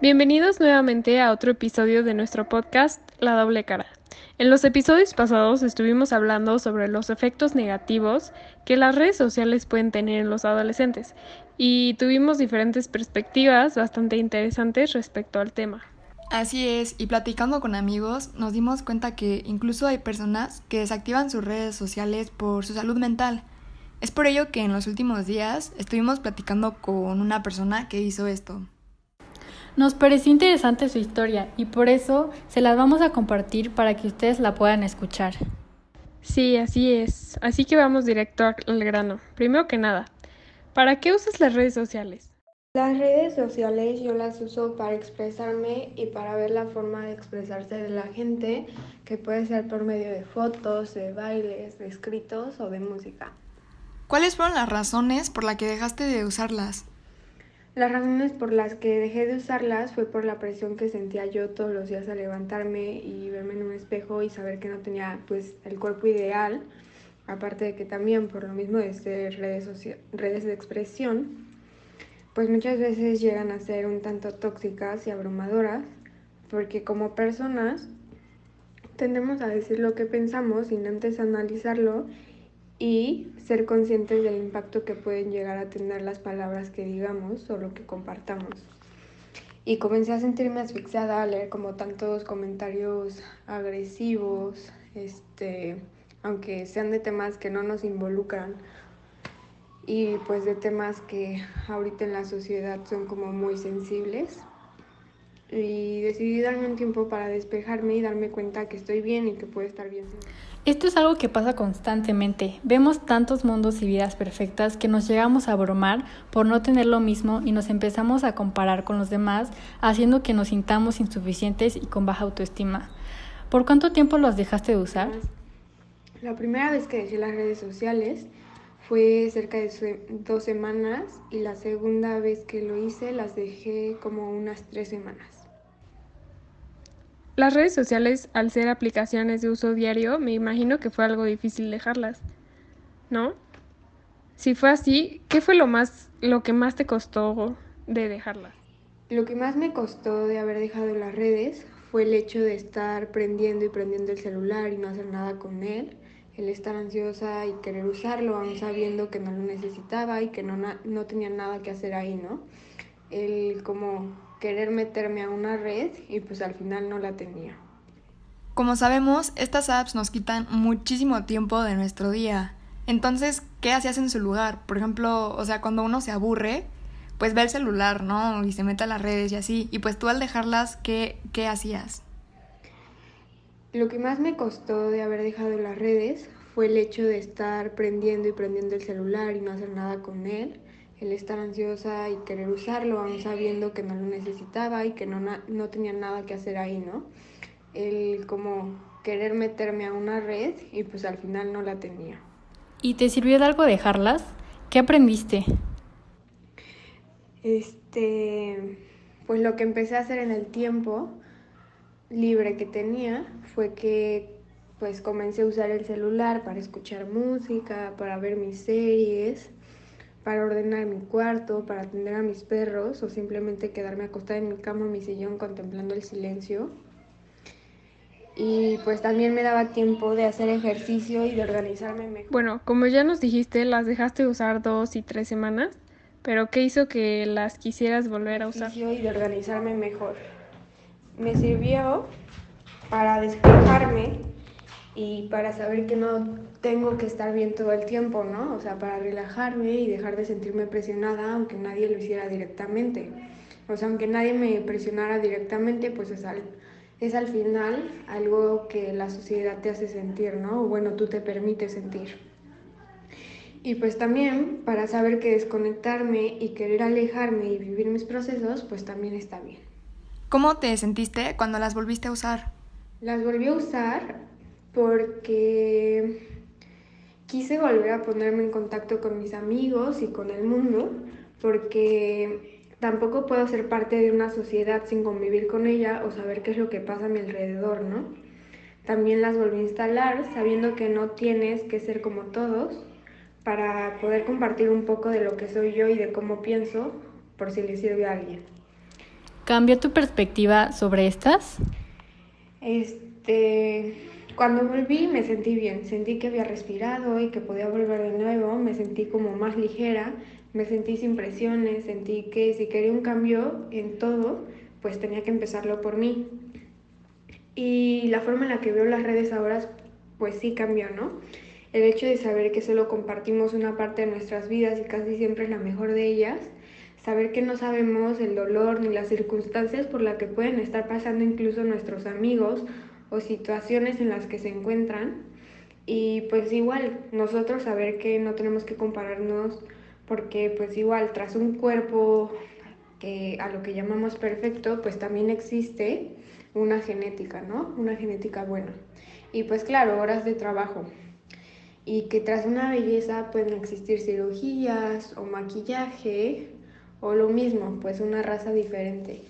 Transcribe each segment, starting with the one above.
Bienvenidos nuevamente a otro episodio de nuestro podcast La doble cara. En los episodios pasados estuvimos hablando sobre los efectos negativos que las redes sociales pueden tener en los adolescentes y tuvimos diferentes perspectivas bastante interesantes respecto al tema. Así es, y platicando con amigos nos dimos cuenta que incluso hay personas que desactivan sus redes sociales por su salud mental. Es por ello que en los últimos días estuvimos platicando con una persona que hizo esto. Nos pareció interesante su historia y por eso se las vamos a compartir para que ustedes la puedan escuchar. Sí, así es. Así que vamos directo al grano. Primero que nada, ¿para qué usas las redes sociales? Las redes sociales yo las uso para expresarme y para ver la forma de expresarse de la gente, que puede ser por medio de fotos, de bailes, de escritos o de música. ¿Cuáles fueron las razones por las que dejaste de usarlas? Las razones por las que dejé de usarlas fue por la presión que sentía yo todos los días al levantarme y verme en un espejo y saber que no tenía pues el cuerpo ideal, aparte de que también por lo mismo de ser redes, redes de expresión, pues muchas veces llegan a ser un tanto tóxicas y abrumadoras, porque como personas tendemos a decir lo que pensamos sin antes analizarlo y ser conscientes del impacto que pueden llegar a tener las palabras que digamos o lo que compartamos. Y comencé a sentirme asfixiada a leer como tantos comentarios agresivos, este, aunque sean de temas que no nos involucran y pues de temas que ahorita en la sociedad son como muy sensibles. Y decidí darme un tiempo para despejarme y darme cuenta que estoy bien y que puedo estar bien. Esto es algo que pasa constantemente. Vemos tantos mundos y vidas perfectas que nos llegamos a abrumar por no tener lo mismo y nos empezamos a comparar con los demás, haciendo que nos sintamos insuficientes y con baja autoestima. ¿Por cuánto tiempo los dejaste de usar? La primera vez que dejé las redes sociales fue cerca de dos semanas y la segunda vez que lo hice las dejé como unas tres semanas. Las redes sociales, al ser aplicaciones de uso diario, me imagino que fue algo difícil dejarlas, ¿no? Si fue así, ¿qué fue lo más, lo que más te costó de dejarlas? Lo que más me costó de haber dejado las redes fue el hecho de estar prendiendo y prendiendo el celular y no hacer nada con él, el estar ansiosa y querer usarlo aún sabiendo que no lo necesitaba y que no, no tenía nada que hacer ahí, ¿no? El como querer meterme a una red y pues al final no la tenía. Como sabemos, estas apps nos quitan muchísimo tiempo de nuestro día. Entonces, ¿qué hacías en su lugar? Por ejemplo, o sea, cuando uno se aburre, pues ve el celular, ¿no? Y se mete a las redes y así. Y pues tú al dejarlas, ¿qué, qué hacías? Lo que más me costó de haber dejado las redes fue el hecho de estar prendiendo y prendiendo el celular y no hacer nada con él el estar ansiosa y querer usarlo, aún sabiendo que no lo necesitaba y que no, no tenía nada que hacer ahí, ¿no? El como querer meterme a una red y pues al final no la tenía. ¿Y te sirvió de algo dejarlas? ¿Qué aprendiste? Este, pues lo que empecé a hacer en el tiempo libre que tenía fue que pues comencé a usar el celular para escuchar música, para ver mis series, para ordenar mi cuarto, para atender a mis perros o simplemente quedarme acostada en mi cama o mi sillón contemplando el silencio. Y pues también me daba tiempo de hacer ejercicio y de organizarme mejor. Bueno, como ya nos dijiste, las dejaste de usar dos y tres semanas, pero ¿qué hizo que las quisieras volver a usar? Y de organizarme mejor. Me sirvió para despejarme y para saber que no tengo que estar bien todo el tiempo, ¿no? O sea, para relajarme y dejar de sentirme presionada aunque nadie lo hiciera directamente. O sea, aunque nadie me presionara directamente, pues es al, es al final algo que la sociedad te hace sentir, ¿no? O bueno, tú te permites sentir. Y pues también para saber que desconectarme y querer alejarme y vivir mis procesos, pues también está bien. ¿Cómo te sentiste cuando las volviste a usar? Las volví a usar porque quise volver a ponerme en contacto con mis amigos y con el mundo, porque tampoco puedo ser parte de una sociedad sin convivir con ella o saber qué es lo que pasa a mi alrededor, ¿no? También las volví a instalar sabiendo que no tienes que ser como todos para poder compartir un poco de lo que soy yo y de cómo pienso por si le sirve a alguien. ¿Cambió tu perspectiva sobre estas? Este, cuando volví me sentí bien, sentí que había respirado y que podía volver de nuevo, me sentí como más ligera, me sentí sin presiones, sentí que si quería un cambio en todo, pues tenía que empezarlo por mí. Y la forma en la que veo las redes ahora, pues sí cambió, ¿no? El hecho de saber que solo compartimos una parte de nuestras vidas y casi siempre es la mejor de ellas, saber que no sabemos el dolor ni las circunstancias por las que pueden estar pasando incluso nuestros amigos o situaciones en las que se encuentran. Y pues igual, nosotros saber que no tenemos que compararnos porque pues igual tras un cuerpo que a lo que llamamos perfecto, pues también existe una genética, ¿no? Una genética buena. Y pues claro, horas de trabajo. Y que tras una belleza pueden existir cirugías o maquillaje o lo mismo, pues una raza diferente.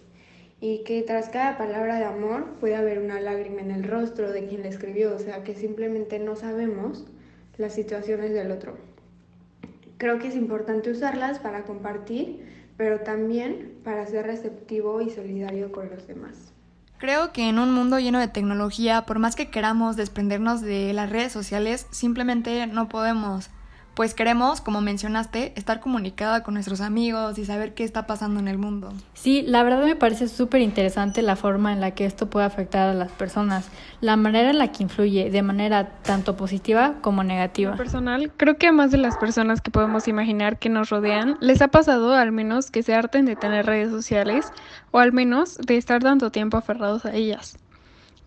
Y que tras cada palabra de amor puede haber una lágrima en el rostro de quien la escribió, o sea que simplemente no sabemos las situaciones del otro. Creo que es importante usarlas para compartir, pero también para ser receptivo y solidario con los demás. Creo que en un mundo lleno de tecnología, por más que queramos desprendernos de las redes sociales, simplemente no podemos pues queremos, como mencionaste, estar comunicada con nuestros amigos y saber qué está pasando en el mundo. Sí, la verdad me parece súper interesante la forma en la que esto puede afectar a las personas, la manera en la que influye de manera tanto positiva como negativa. personal, creo que a más de las personas que podemos imaginar que nos rodean, les ha pasado al menos que se harten de tener redes sociales o al menos de estar tanto tiempo aferrados a ellas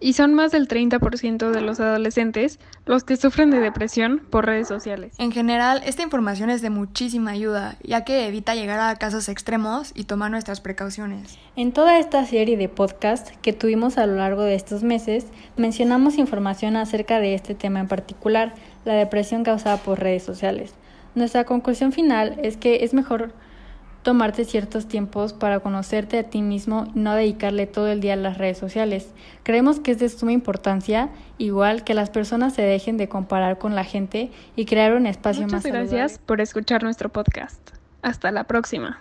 y son más del 30% de los adolescentes los que sufren de depresión por redes sociales. En general, esta información es de muchísima ayuda, ya que evita llegar a casos extremos y tomar nuestras precauciones. En toda esta serie de podcast que tuvimos a lo largo de estos meses, mencionamos información acerca de este tema en particular, la depresión causada por redes sociales. Nuestra conclusión final es que es mejor tomarte ciertos tiempos para conocerte a ti mismo y no dedicarle todo el día a las redes sociales. Creemos que es de suma importancia, igual que las personas se dejen de comparar con la gente y crear un espacio Muchas más gracias por escuchar nuestro podcast. Hasta la próxima.